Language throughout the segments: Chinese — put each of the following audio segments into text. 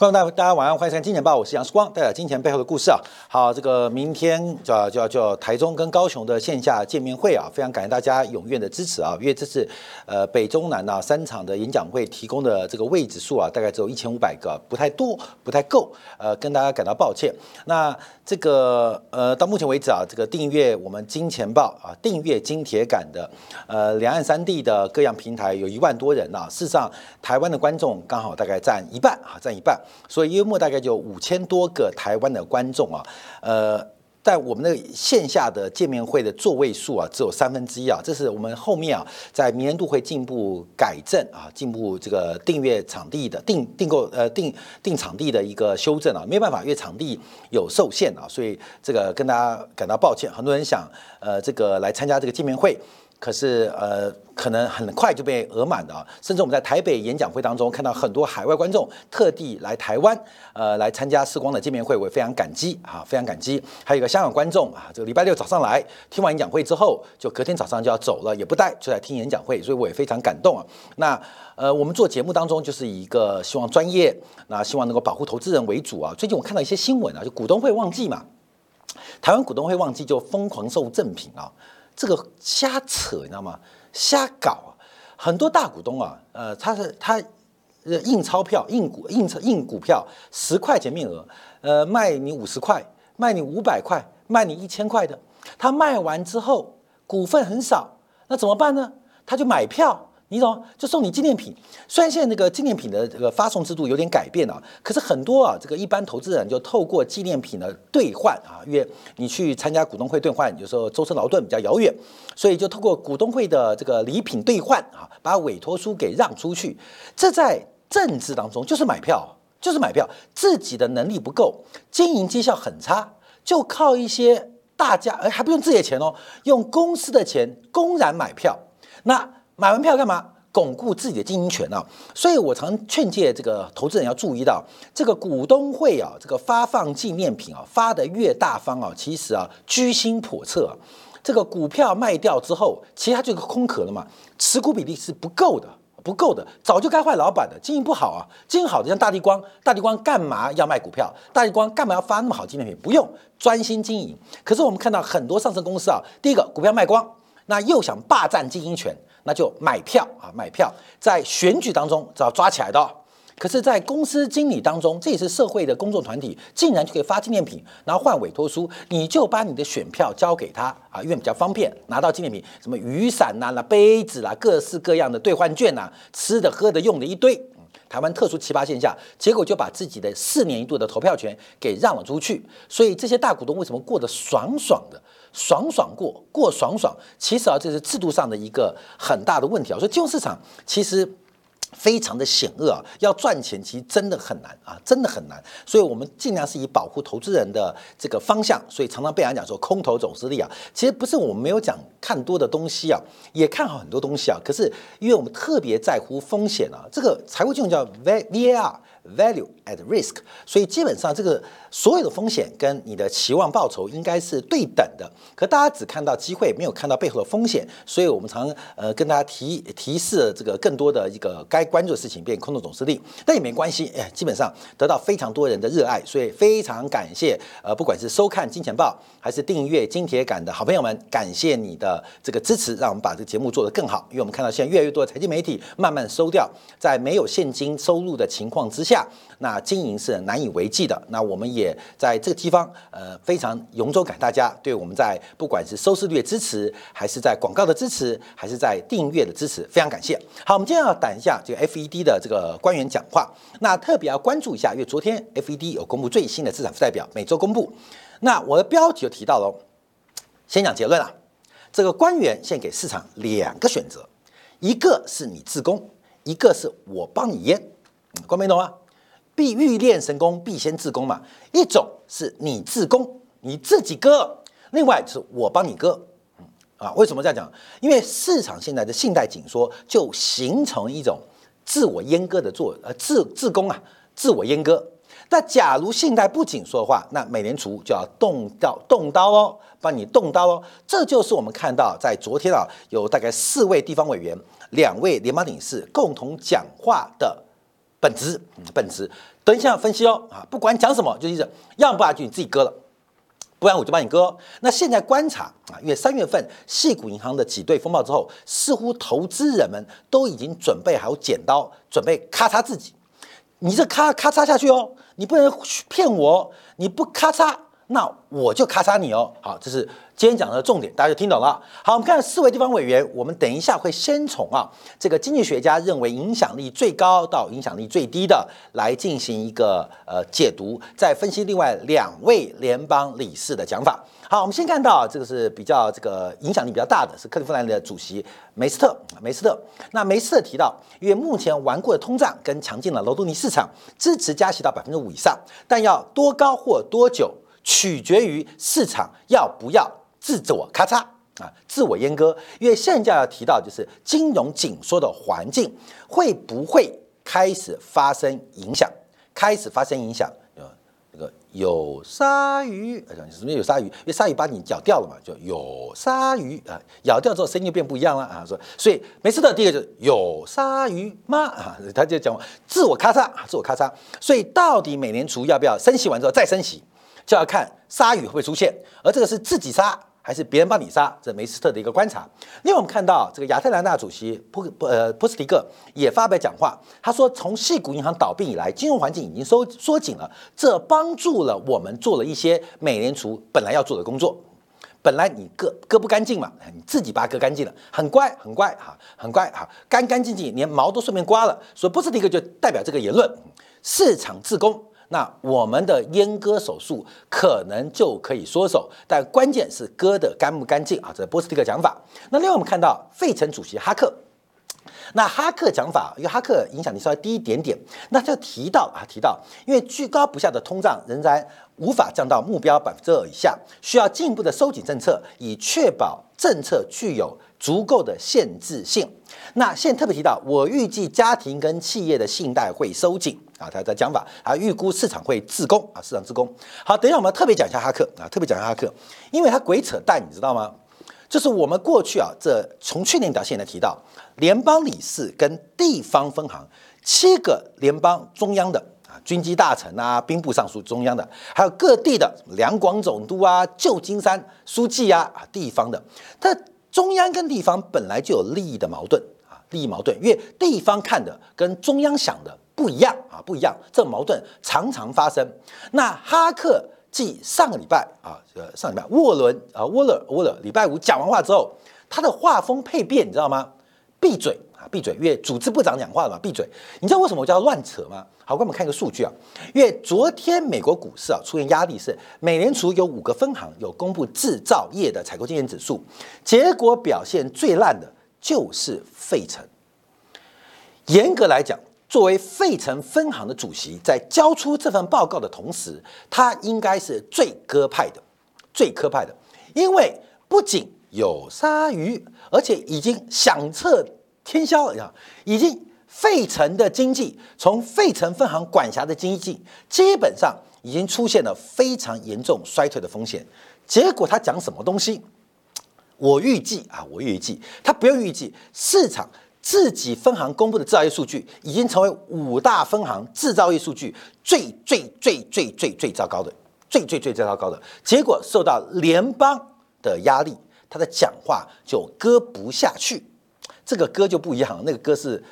观众大大家晚上欢迎收看《金钱报》，我是杨世光，带来金钱背后的故事啊。好，这个明天叫叫叫台中跟高雄的线下见面会啊，非常感谢大家踊跃的支持啊，因为这是呃北中南啊三场的演讲会提供的这个位置数啊，大概只有一千五百个，不太多，不太够，呃，跟大家感到抱歉。那这个呃到目前为止啊，这个订阅我们金钱报啊，订阅金铁杆的呃两岸三地的各样平台有一万多人啊，事实上台湾的观众刚好大概占一半啊，占一半。所以约莫大概就五千多个台湾的观众啊，呃，在我们的线下的见面会的座位数啊，只有三分之一啊，这是我们后面啊，在明年度会进一步改正啊，进步这个订阅场地的订订购呃订订场地的一个修正啊，没办法，因为场地有受限啊，所以这个跟大家感到抱歉，很多人想呃这个来参加这个见面会。可是，呃，可能很快就被额满的啊！甚至我们在台北演讲会当中看到很多海外观众特地来台湾，呃，来参加世光的见面会，我也非常感激啊，非常感激。还有一个香港观众啊，这个礼拜六早上来听完演讲会之后，就隔天早上就要走了，也不带，就来听演讲会，所以我也非常感动啊。那，呃，我们做节目当中就是一个希望专业，那希望能够保护投资人为主啊。最近我看到一些新闻啊，就股东会旺季嘛，台湾股东会旺季就疯狂送赠品啊。这个瞎扯，你知道吗？瞎搞啊！很多大股东啊，呃，他是他呃印钞票、印股、印钞印股票，十块钱面额，呃，卖你五十块，卖你五百块，卖你一千块的。他卖完之后，股份很少，那怎么办呢？他就买票。你懂，就送你纪念品。虽然现在那个纪念品的这个发送制度有点改变了，可是很多啊，这个一般投资人就透过纪念品的兑换啊，因为你去参加股东会兑换，有时候舟车劳顿比较遥远，所以就透过股东会的这个礼品兑换啊，把委托书给让出去。这在政治当中就是买票，就是买票。自己的能力不够，经营绩效很差，就靠一些大家，哎，还不用自己的钱哦，用公司的钱公然买票，那。买完票干嘛？巩固自己的经营权啊！所以我常劝诫这个投资人要注意到，这个股东会啊，这个发放纪念品啊，发的越大方啊，其实啊居心叵测啊。这个股票卖掉之后，其实它就是空壳了嘛，持股比例是不够的，不够的，早就该换老板的，经营不好啊，经营好的像大地光，大地光干嘛要卖股票？大地光干嘛要发那么好纪念品？不用专心经营。可是我们看到很多上市公司啊，第一个股票卖光，那又想霸占经营权。那就买票啊，买票，在选举当中只要抓起来的，可是，在公司经理当中，这也是社会的公众团体，竟然就可以发纪念品，然后换委托书，你就把你的选票交给他啊，因为比较方便拿到纪念品，什么雨伞呐、杯子啦、各式各样的兑换券呐，吃的、喝的、用的一堆。台湾特殊奇葩现象，结果就把自己的四年一度的投票权给让了出去，所以这些大股东为什么过得爽爽的？爽爽过过爽爽，其实啊，这是制度上的一个很大的问题啊。所以金融市场其实非常的险恶啊，要赚钱其实真的很难啊，真的很难。所以我们尽量是以保护投资人的这个方向，所以常常被人家讲说空头走势力啊，其实不是我们没有讲看多的东西啊，也看好很多东西啊。可是因为我们特别在乎风险啊，这个财务金融叫 V V A R。Value at risk，所以基本上这个所有的风险跟你的期望报酬应该是对等的。可大家只看到机会，没有看到背后的风险，所以我们常呃跟大家提提示这个更多的一个该关注的事情，变空头总司令，但也没关系，哎，基本上得到非常多人的热爱，所以非常感谢呃不管是收看金钱报还是订阅金铁杆的好朋友们，感谢你的这个支持，让我们把这个节目做得更好。因为我们看到现在越来越多的财经媒体慢慢收掉，在没有现金收入的情况之下。下那经营是难以为继的。那我们也在这个地方，呃，非常由衷感大家对我们在不管是收视率的支持，还是在广告的支持，还是在订阅的支持，非常感谢。好，我们今天要等一下这个 FED 的这个官员讲话。那特别要关注一下，因为昨天 FED 有公布最新的资产负债表，每周公布。那我的标题就提到了，先讲结论啊。这个官员先给市场两个选择，一个是你自宫，一个是我帮你淹。关没懂啊？必欲练神功，必先自宫嘛。一种是你自宫，你自己割；另外是我帮你割。啊，为什么这样讲？因为市场现在的信贷紧缩，就形成一种自我阉割的做呃自自宫啊，自我阉割。那假如信贷不紧缩的话，那美联储就要动刀动刀哦，帮你动刀哦。这就是我们看到在昨天啊，有大概四位地方委员、两位联邦领事共同讲话的。本质，本质。等一下分析哦啊，不管讲什么，就意思要不然就你自己割了，不然我就帮你割。那现在观察啊，因为三月份细股银行的挤兑风暴之后，似乎投资人们都已经准备好剪刀，准备咔嚓自己。你这咔咔嚓下去哦，你不能骗我，你不咔嚓。那我就咔嚓你哦，好，这是今天讲的重点，大家就听懂了。好，我们看四位地方委员，我们等一下会先从啊这个经济学家认为影响力最高到影响力最低的来进行一个呃解读，再分析另外两位联邦理事的讲法。好，我们先看到这个是比较这个影响力比较大的是克利夫兰的主席梅斯特，梅斯特。那梅斯特提到，因为目前顽固的通胀跟强劲的劳动力市场支持加息到百分之五以上，但要多高或多久？取决于市场要不要自我咔嚓啊，自我阉割。因为现在要提到就是金融紧缩的环境会不会开始发生影响？开始发生影响，呃，那个有鲨鱼，什么有鲨鱼？因为鲨鱼把你咬掉了嘛，就有鲨鱼啊，咬掉之后声音就变不一样了啊。说，所以每次的第一个就是有鲨鱼吗？啊，他就讲自我咔嚓，自我咔嚓。所以到底美联储要不要升息完之后再升息？就要看鲨鱼会不会出现，而这个是自己杀还是别人帮你杀，这梅斯特的一个观察。另外，我们看到这个亚特兰大主席波波呃波斯蒂克也发表讲话，他说，从系股银行倒闭以来，金融环境已经收缩紧了，这帮助了我们做了一些美联储本来要做的工作。本来你割割不干净嘛，你自己把它割干净了，很乖很乖哈，很乖哈，干干净净，连毛都顺便刮了。所以波斯蒂克就代表这个言论，市场自攻。那我们的阉割手术可能就可以缩手，但关键是割的干不干净啊！这是波斯蒂克讲法。那另外我们看到费城主席哈克，那哈克讲法，因为哈克影响力稍微低一点点，那就提到啊，提到因为居高不下的通胀仍然无法降到目标百分之二以下，需要进一步的收紧政策，以确保政策具有足够的限制性。那现在特别提到，我预计家庭跟企业的信贷会收紧啊，他的讲法啊，预估市场会自攻啊，市场自攻。好，等一下我们特别讲一下哈克啊，特别讲一下哈克，因为他鬼扯淡，你知道吗？就是我们过去啊，这从去年到现在提到，联邦理事跟地方分行七个联邦中央的啊，军机大臣啊，兵部尚书中央的，还有各地的两广总督啊，旧金山书记啊，啊，地方的，他中央跟地方本来就有利益的矛盾啊。利益矛盾，因为地方看的跟中央想的不一样啊，不一样，这矛盾常常发生。那哈克继上个礼拜啊，呃，上礼拜沃伦啊，沃勒沃勒礼拜五讲完话之后，他的画风配变，你知道吗？闭嘴啊，闭嘴！因为组织部长讲话了嘛，闭嘴！你知道为什么我叫乱扯吗？好，我们看一个数据啊，因为昨天美国股市啊出现压力，是美联储有五个分行有公布制造业的采购经理指数，结果表现最烂的。就是费城。严格来讲，作为费城分行的主席，在交出这份报告的同时，他应该是最鸽派的、最鸽派的，因为不仅有鲨鱼，而且已经响彻天霄了。已经费城的经济，从费城分行管辖的经济，基本上已经出现了非常严重衰退的风险。结果他讲什么东西？我预计啊，我预计他不用预计，市场自己分行公布的制造业数据已经成为五大分行制造业数据最最最最最最糟糕的，最最最最糟糕的结果，受到联邦的压力，他的讲话就割不下去，这个割就不一样，那个割是。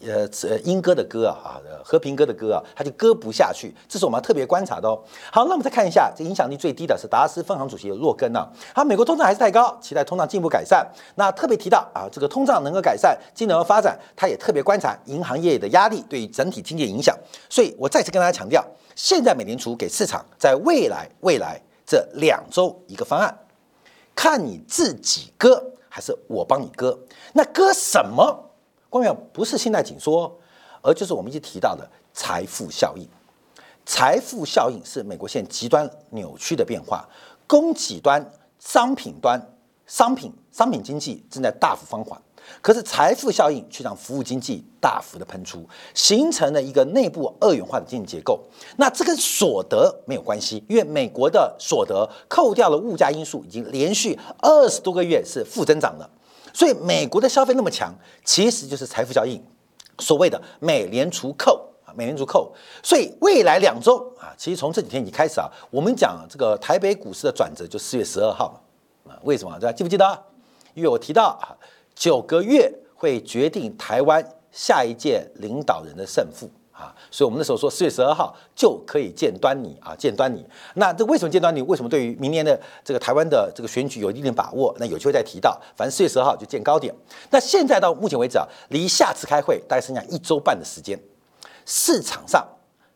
呃呃，英歌的歌啊啊，和平歌的歌啊，它就歌不下去，这是我们要特别观察的哦。好，那我们再看一下，这影响力最低的是达拉斯分行主席的洛根啊。好，美国通胀还是太高，期待通胀进一步改善。那特别提到啊，这个通胀能够改善，经济能够发展，他也特别观察银行业的压力对于整体经济影响。所以我再次跟大家强调，现在美联储给市场在未来未来这两周一个方案，看你自己割还是我帮你割，那割什么？关键不是信贷紧缩，而就是我们一直提到的财富效应。财富效应是美国现极端扭曲的变化，供给端、商品端、商品商品经济正在大幅放缓，可是财富效应却让服务经济大幅的喷出，形成了一个内部二元化的经济结构。那这跟所得没有关系，因为美国的所得扣掉了物价因素，已经连续二十多个月是负增长了。所以美国的消费那么强，其实就是财富效应，所谓的美联储扣啊美联储扣，所以未来两周啊，其实从这几天已经开始啊，我们讲这个台北股市的转折就四月十二号，啊，为什么？大家记不记得？因为我提到啊，九个月会决定台湾下一届领导人的胜负。啊，所以我们那时候说四月十二号就可以见端倪啊，见端倪。那这为什么见端倪？为什么对于明年的这个台湾的这个选举有一定的把握？那有机会再提到。反正四月十二号就见高点。那现在到目前为止啊，离下次开会大概剩下一周半的时间。市场上，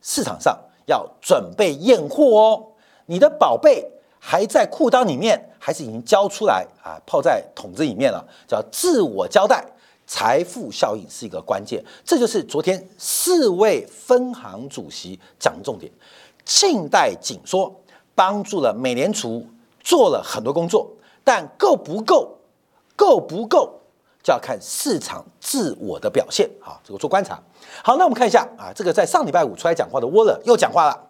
市场上要准备验货哦。你的宝贝还在裤裆里面，还是已经交出来啊？泡在桶子里面了，叫自我交代。财富效应是一个关键，这就是昨天四位分行主席讲的重点。信贷紧缩帮助了美联储做了很多工作，但够不够？够不够？就要看市场自我的表现。好，这个做观察。好，那我们看一下啊，这个在上礼拜五出来讲话的沃勒又讲话了。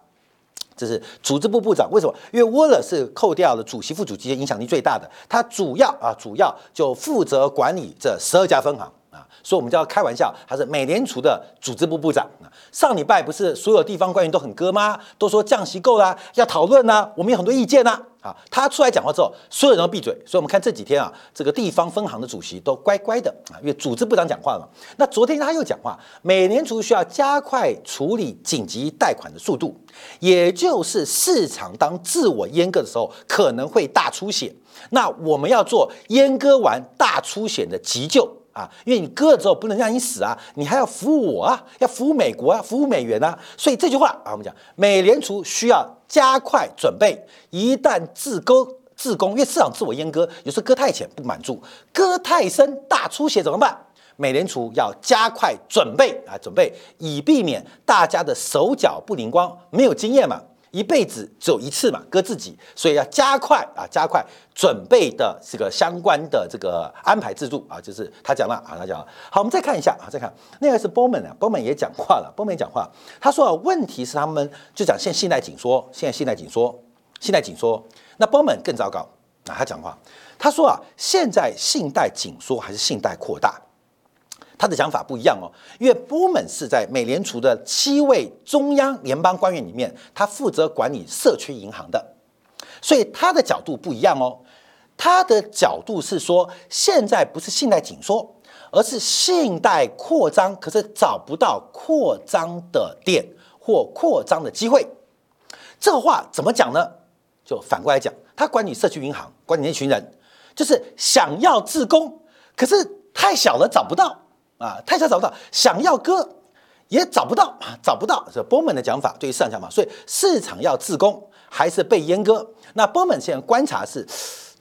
这是组织部部长，为什么？因为沃勒是扣掉了主席、副主席影响力最大的，他主要啊，主要就负责管理这十二家分行啊，所以我们就要开玩笑，他是美联储的组织部部长啊。上礼拜不是所有地方官员都很割吗？都说降息够啦，要讨论呐，我们有很多意见呐。啊，他出来讲话之后，所有人都闭嘴。所以，我们看这几天啊，这个地方分行的主席都乖乖的啊，因为组织部长讲话了嘛。那昨天他又讲话，美联储需要加快处理紧急贷款的速度，也就是市场当自我阉割的时候，可能会大出血。那我们要做阉割完大出血的急救。啊，因为你割了之后不能让你死啊，你还要服务我啊，要服务美国啊，服务美元啊，所以这句话啊，我们讲美联储需要加快准备，一旦自割自攻，因为市场自我阉割，有时候割太浅不满足，割太深大出血怎么办？美联储要加快准备啊，准备以避免大家的手脚不灵光，没有经验嘛。一辈子只有一次嘛，割自己，所以要加快啊，加快准备的这个相关的这个安排制度啊，就是他讲了啊，他讲了。好，我们再看一下啊，再看那个是 Bowman 啊，Bowman 也讲话了，Bowman 讲话，他说啊，问题是他们就讲现信贷紧缩，现在信贷紧缩，信贷紧缩，那 Bowman 更糟糕啊，他讲话，他说啊，现在信贷紧缩还是信贷扩大？他的想法不一样哦，因为波门是在美联储的七位中央联邦官员里面，他负责管理社区银行的，所以他的角度不一样哦。他的角度是说，现在不是信贷紧缩，而是信贷扩张，可是找不到扩张的点或扩张的机会。这话怎么讲呢？就反过来讲，他管理社区银行，管理那群人，就是想要自攻，可是太小了，找不到。啊，太小找不到，想要割也找不到啊，找不到。这波门的讲法对于市场讲法，所以市场要自攻还是被阉割？那波门现在观察是，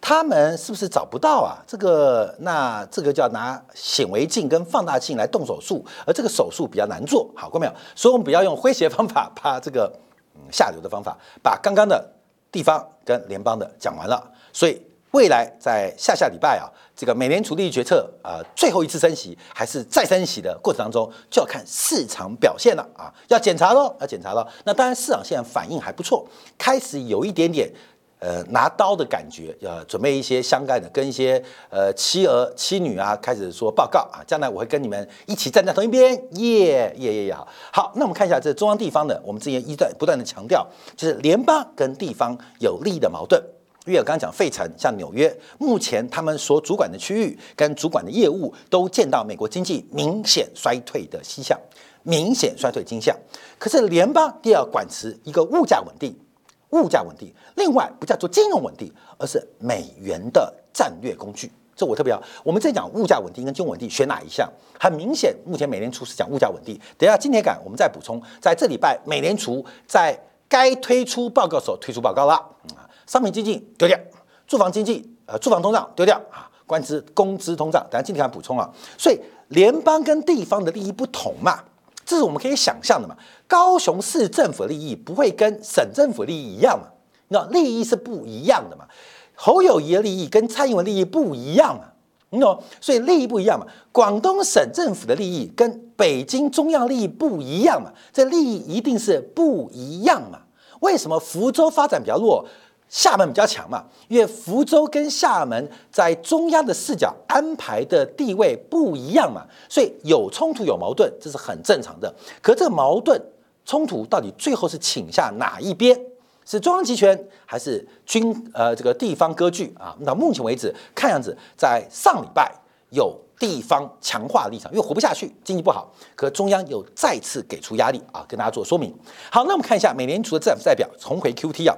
他们是不是找不到啊？这个那这个叫拿显微镜跟放大镜来动手术，而这个手术比较难做，好过没有？所以我们不要用诙谐方法，把这个嗯下流的方法，把刚刚的地方跟联邦的讲完了，所以。未来在下下礼拜啊，这个美联储利率决策啊，最后一次升息还是再升息的过程当中，就要看市场表现了啊，要检查喽，要检查喽。那当然市场现在反应还不错，开始有一点点呃拿刀的感觉，要准备一些相干的，跟一些呃妻儿妻女啊开始说报告啊，将来我会跟你们一起站在同一边，耶耶耶耶好。好，那我们看一下这中央地方的，我们之前一段不断的强调，就是联邦跟地方有利益的矛盾。因为我刚刚讲费城，像纽约，目前他们所主管的区域跟主管的业务都见到美国经济明显衰退的迹象，明显衰退迹象。可是联邦第二管持一个物价稳定，物价稳定，另外不叫做金融稳定，而是美元的战略工具。这我特别要，我们在讲物价稳定跟金融稳定选哪一项？很明显，目前美联储是讲物价稳定。等下今天感我们再补充，在这礼拜美联储在该推出报告时候推出报告了。商品经济丢掉，住房经济呃住房通胀丢掉啊，关资工资通胀，等下今天还补充啊。所以联邦跟地方的利益不同嘛，这是我们可以想象的嘛。高雄市政府利益不会跟省政府利益一样嘛，那利益是不一样的嘛。侯友谊的利益跟蔡英文利益不一样嘛，你懂？所以利益不一样嘛。广东省政府的利益跟北京中央利益不一样嘛，这利益一定是不一样嘛。为什么福州发展比较弱？厦门比较强嘛，因为福州跟厦门在中央的视角安排的地位不一样嘛，所以有冲突有矛盾，这是很正常的。可这个矛盾冲突到底最后是倾向哪一边？是中央集权还是军呃这个地方割据啊？到目前为止，看样子在上礼拜有地方强化立场，因为活不下去，经济不好，可中央又再次给出压力啊，跟大家做说明。好，那我们看一下美联储的资产负债表重回 QT 啊。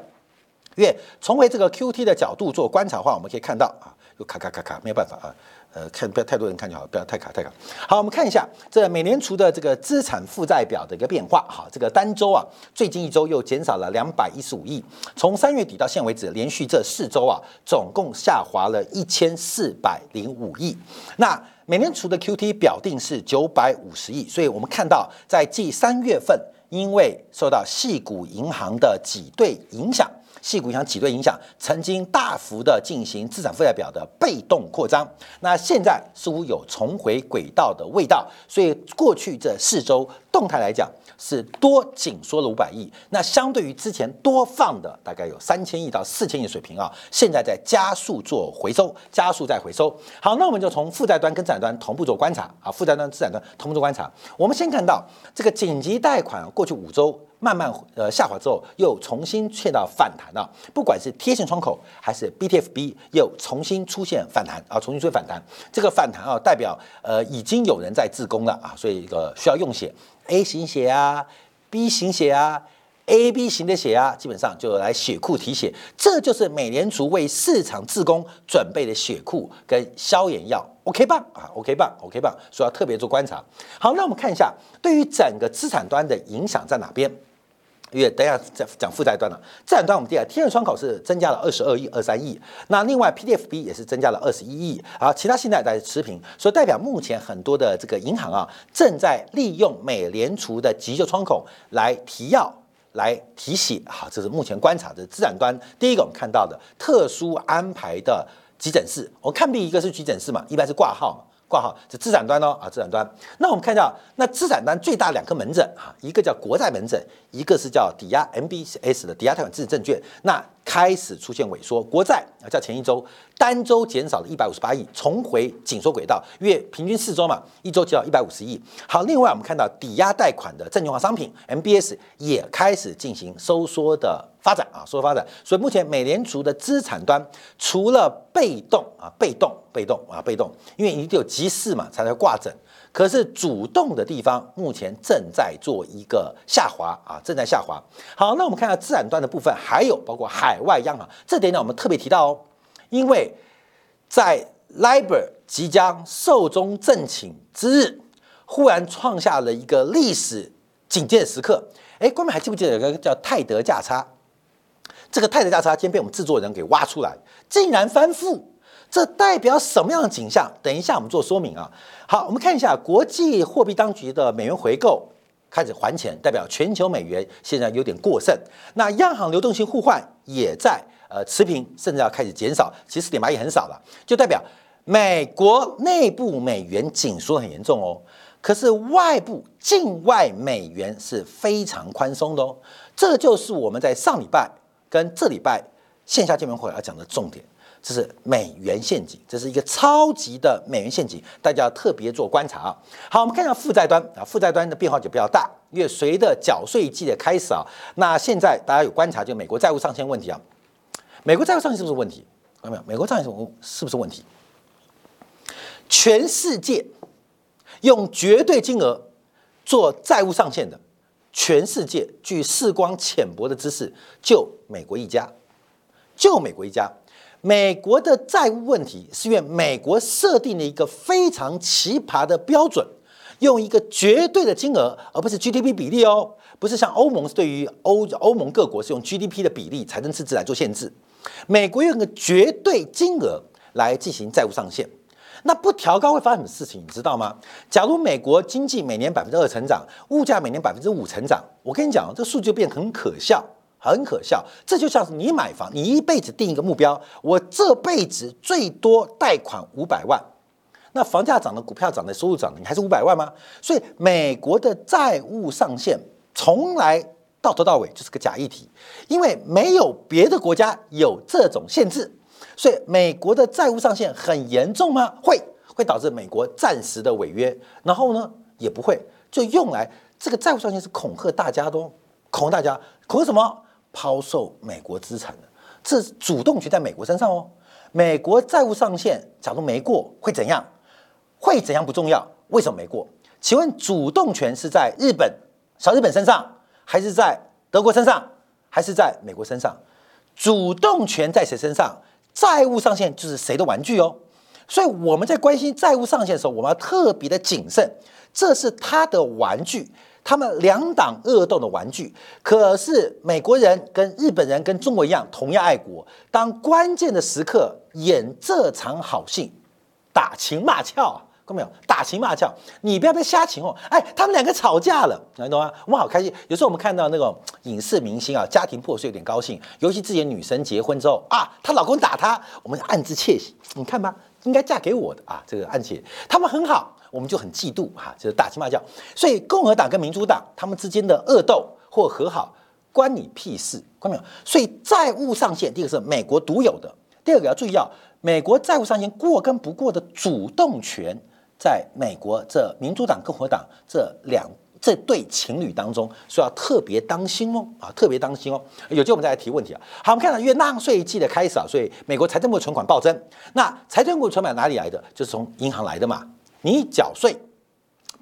因为从回这个 Q T 的角度做观察的话，我们可以看到啊，又卡卡卡卡，没有办法啊，呃，看不要太多人看就好，不要太卡太卡。好，我们看一下这美联储的这个资产负债表的一个变化。好，这个单周啊，最近一周又减少了两百一十五亿，从三月底到现为止，连续这四周啊，总共下滑了一千四百零五亿。那美联储的 Q T 表定是九百五十亿，所以我们看到在继三月份因为受到系股银行的挤兑影响。细股影响挤兑影响，曾经大幅的进行资产负债表的被动扩张，那现在似乎有重回轨道的味道，所以过去这四周动态来讲是多紧缩了五百亿，那相对于之前多放的大概有三千亿到四千亿水平啊，现在在加速做回收，加速在回收。好，那我们就从负债端跟资产端同步做观察啊，负债端、资产端同步做观察。我们先看到这个紧急贷款过去五周。慢慢呃下滑之后，又重新见到反弹了。不管是贴现窗口还是 BTFB，又重新出现反弹啊，重新出现反弹。这个反弹啊，代表呃已经有人在自攻了啊，所以一个需要用血 A 型血啊，B 型血啊，AB 型的血啊，基本上就来血库提血。这就是美联储为市场自攻准备的血库跟消炎药。OK 棒啊，OK 棒，OK 棒，所以要特别做观察。好，那我们看一下对于整个资产端的影响在哪边。因为等下再讲负债端了，资产端我们第二，天然窗口是增加了二十二亿、二三亿，那另外 PDFB 也是增加了二十一亿，啊，其他现在在持平，所以代表目前很多的这个银行啊，正在利用美联储的急救窗口来提药、来提醒，好，这是目前观察的资产端。第一个我们看到的特殊安排的急诊室，我看病一个是急诊室嘛，一般是挂号嘛。挂号是资产端哦啊，资产端。那我们看一下，那资产端最大两个门诊啊，一个叫国债门诊，一个是叫抵押 MBS 的抵押贷款自证券。那开始出现萎缩，国债啊，在前一周单周减少了一百五十八亿，重回紧缩轨道，月平均四周嘛，一周减少一百五十亿。好，另外我们看到抵押贷款的证券化商品 MBS 也开始进行收缩的发展啊，收缩发展。所以目前美联储的资产端除了被动啊，被动、被动啊，被动，因为一定有急事嘛，才能挂诊。可是主动的地方目前正在做一个下滑啊，正在下滑。好，那我们看下资产端的部分，还有包括海外央行这点呢，我们特别提到哦，因为在 LIBOR 即将寿终正寝之日，忽然创下了一个历史警戒的时刻。哎，观众还记不记得有个叫泰德价差？这个泰德价差今天被我们制作人给挖出来，竟然翻负。这代表什么样的景象？等一下我们做说明啊。好，我们看一下国际货币当局的美元回购开始还钱，代表全球美元现在有点过剩。那央行流动性互换也在呃持平，甚至要开始减少，其实点八也很少了，就代表美国内部美元紧缩很严重哦。可是外部境外美元是非常宽松的哦。这就是我们在上礼拜跟这礼拜线下见面会要讲的重点。这是美元陷阱，这是一个超级的美元陷阱，大家要特别做观察啊。好，我们看一下负债端啊，负债端的变化就比较大，因为随着缴税季的开始啊，那现在大家有观察，就美国债务上限问题啊，美国债务上限是不是问题？看到没有？美国债务上限是不是问题？全世界用绝对金额做债务上限的，全世界据视光浅薄的知识，就美国一家，就美国一家。美国的债务问题是因为美国设定了一个非常奇葩的标准，用一个绝对的金额，而不是 GDP 比例哦，不是像欧盟是对于欧欧盟各国是用 GDP 的比例财政赤字来做限制，美国用一个绝对金额来进行债务上限，那不调高会发生什么事情，你知道吗？假如美国经济每年百分之二成长，物价每年百分之五成长，我跟你讲，这数据变很可笑。很可笑，这就像是你买房，你一辈子定一个目标，我这辈子最多贷款五百万，那房价涨的，股票涨的，收入涨的，你还是五百万吗？所以美国的债务上限从来到头到尾就是个假议题，因为没有别的国家有这种限制，所以美国的债务上限很严重吗？会，会导致美国暂时的违约，然后呢也不会，就用来这个债务上限是恐吓大家的，恐吓大家，恐吓什么？抛售美国资产的，这主动权在美国身上哦。美国债务上限假如没过会怎样？会怎样不重要，为什么没过？请问主动权是在日本小日本身上？还是在德国身上，还是在美国身上？主动权在谁身上？债务上限就是谁的玩具哦。所以我们在关心债务上限的时候，我们要特别的谨慎。这是他的玩具，他们两党恶斗的玩具。可是美国人跟日本人跟中国一样，同样爱国。当关键的时刻演这场好戏，打情骂俏。看到没有？打情骂俏，你不要被瞎情哦！哎，他们两个吵架了，你懂吗？我们好开心。有时候我们看到那种影视明星啊，家庭破碎有点高兴，尤其自己的女神结婚之后啊，她老公打她，我们暗自窃喜。你看吧，应该嫁给我的啊，这个暗切，他们很好，我们就很嫉妒哈，就是打情骂俏。所以共和党跟民主党他们之间的恶斗或和好，关你屁事？看到没有？所以债务上限，第一个是美国独有的，第二个要注意到美国债务上限过跟不过的主动权。在美国这民主党、共和党这两这对情侣当中，所以要特别当心哦啊，特别当心哦。有机会我们再来提问题啊。好，我们看到因为纳税季的开始啊，所以美国财政部存款暴增。那财政部存款哪里来的？就是从银行来的嘛。你缴税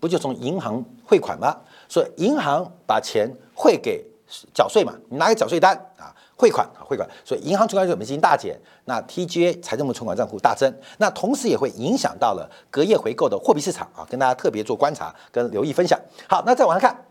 不就从银行汇款吗？所以银行把钱汇给缴税嘛，你拿个缴税单啊。汇款啊，汇款，所以银行存款准备金大减，那 TGA 财政部存款账户大增，那同时也会影响到了隔夜回购的货币市场啊，跟大家特别做观察跟留意分享。好，那再往下看。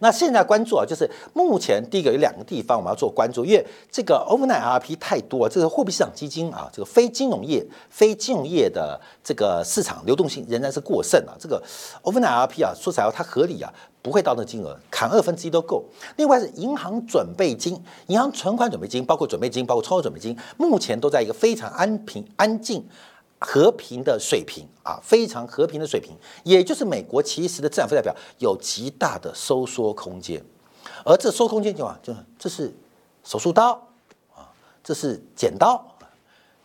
那现在关注啊，就是目前第一个有两个地方我们要做关注，因为这个 overnight RP 太多，这个货币市场基金啊，这个非金融业、非金融业的这个市场流动性仍然是过剩啊。这个 overnight RP 啊，说实在话它合理啊，不会到那金额，砍二分之一都够。另外是银行准备金、银行存款准备金，包括准备金、包括超额准备金，目前都在一个非常安平、安静。和平的水平啊，非常和平的水平，也就是美国其实的资产负债表有极大的收缩空间，而这收空间就啊，就这是手术刀啊，这是剪刀，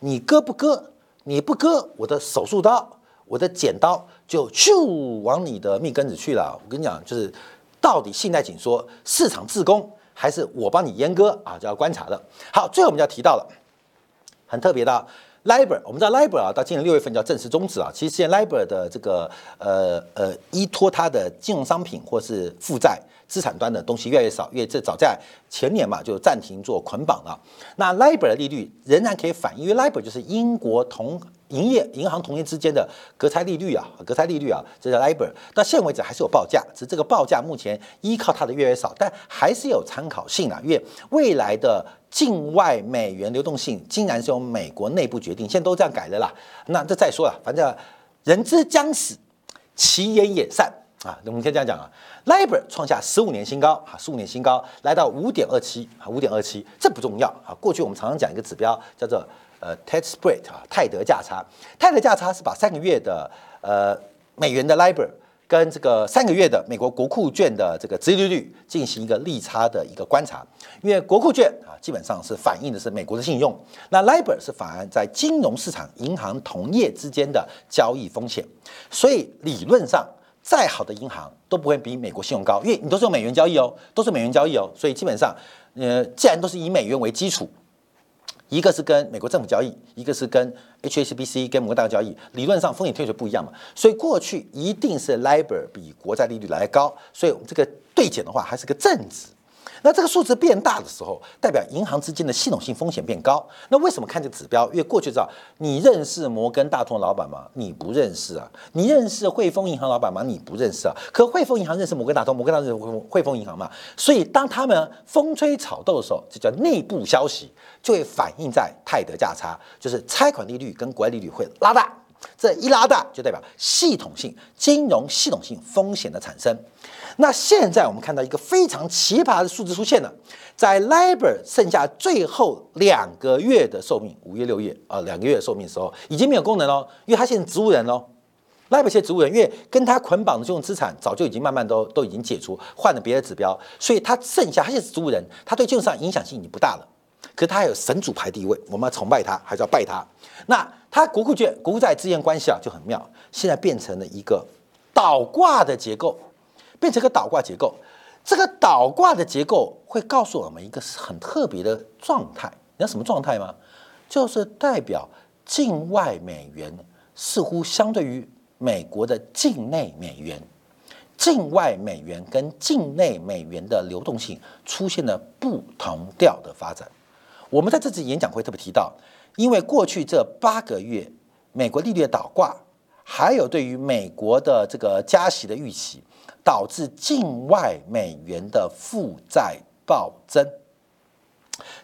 你割不割？你不割，我的手术刀，我的剪刀就咻往你的命根子去了。我跟你讲，就是到底信贷紧缩、市场自攻，还是我帮你阉割啊？就要观察的。好，最后我们就要提到了很特别的。Libor，我们知道 Libor 啊，到今年六月份就要正式终止啊。其实现在 Libor 的这个呃呃依托它的金融商品或是负债资产端的东西越来越少，因为这早在前年嘛就暂停做捆绑了。那 Libor 的利率仍然可以反映，因为 Libor 就是英国同营业银行同业之间的隔差利率啊，隔差利率啊，这叫 Libor。到现为止还是有报价，只是这个报价目前依靠它的越来越少，但还是有参考性啊，因为未来的。境外美元流动性竟然是由美国内部决定，现在都这样改的啦。那这再说了，反正人之将死，其言也善啊。我们先这样讲啊，Libor 创下十五年新高啊，十五年新高来到五点二七啊，五点二七，这不重要啊。过去我们常常讲一个指标叫做呃 TED Spread 啊，泰德价差。泰德价差是把三个月的呃美元的 Libor。跟这个三个月的美国国库券的这个殖利率进行一个利差的一个观察，因为国库券啊基本上是反映的是美国的信用，那 LIBOR 是反映在金融市场银行同业之间的交易风险，所以理论上再好的银行都不会比美国信用高，因为你都是用美元交易哦，都是美元交易哦，所以基本上呃既然都是以美元为基础。一个是跟美国政府交易，一个是跟 HSBC 跟摩根大交易，理论上风险退水不一样嘛，所以过去一定是 LIBOR 比国债利率来高，所以我们这个对减的话还是个正值。那这个数字变大的时候，代表银行之间的系统性风险变高。那为什么看这个指标？因为过去知道你认识摩根大通的老板吗？你不认识啊。你认识汇丰银行老板吗？你不认识啊。可汇丰银行认识摩根大通，摩根大通认识汇丰银行嘛？所以当他们风吹草动的时候，这叫内部消息，就会反映在泰德价差，就是拆款利率跟国外利率会拉大。这一拉大，就代表系统性金融系统性风险的产生。那现在我们看到一个非常奇葩的数字出现了，在 LIBOR 剩下最后两个月的寿命，五月六月啊，两个月的寿命的时候，已经没有功能了，因为它现在植物人喽。拉不起的植物人，因为跟他捆绑的这种资产早就已经慢慢都都已经解除，换了别的指标，所以他剩下他现在是植物人，他对金融市场影响性已经不大了。可是他还有神主牌地位，我们要崇拜他，还是要拜他？那他国库券、国库债之间关系啊就很妙，现在变成了一个倒挂的结构，变成个倒挂结构。这个倒挂的结构会告诉我们一个很特别的状态，你知道什么状态吗？就是代表境外美元似乎相对于美国的境内美元，境外美元跟境内美元的流动性出现了不同调的发展。我们在这次演讲会特别提到，因为过去这八个月美国利率的倒挂，还有对于美国的这个加息的预期。导致境外美元的负债暴增，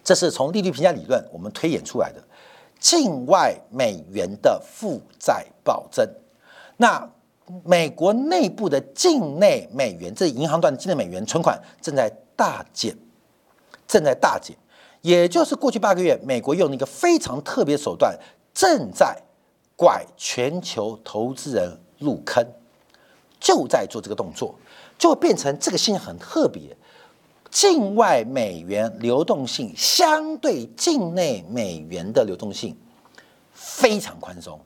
这是从利率评价理论我们推演出来的。境外美元的负债暴增，那美国内部的境内美元，这银行端的境内美元存款正在大减，正在大减，也就是过去八个月，美国用了一个非常特别手段，正在拐全球投资人入坑。就在做这个动作，就变成这个现象很特别。境外美元流动性相对境内美元的流动性非常宽松，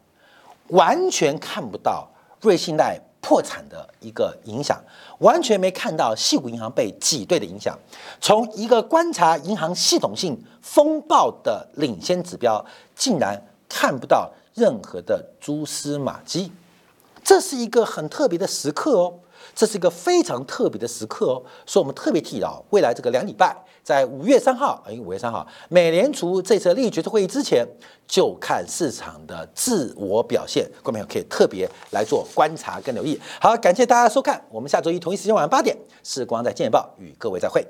完全看不到瑞信贷破产的一个影响，完全没看到细谷银行被挤兑的影响。从一个观察银行系统性风暴的领先指标，竟然看不到任何的蛛丝马迹。这是一个很特别的时刻哦，这是一个非常特别的时刻哦，所以我们特别提到未来这个两礼拜，在五月三号，哎，五月三号，美联储这次利率决策会议之前，就看市场的自我表现，观众朋友可以特别来做观察跟留意。好，感谢大家收看，我们下周一同一时间晚上八点，时光在见报与各位再会。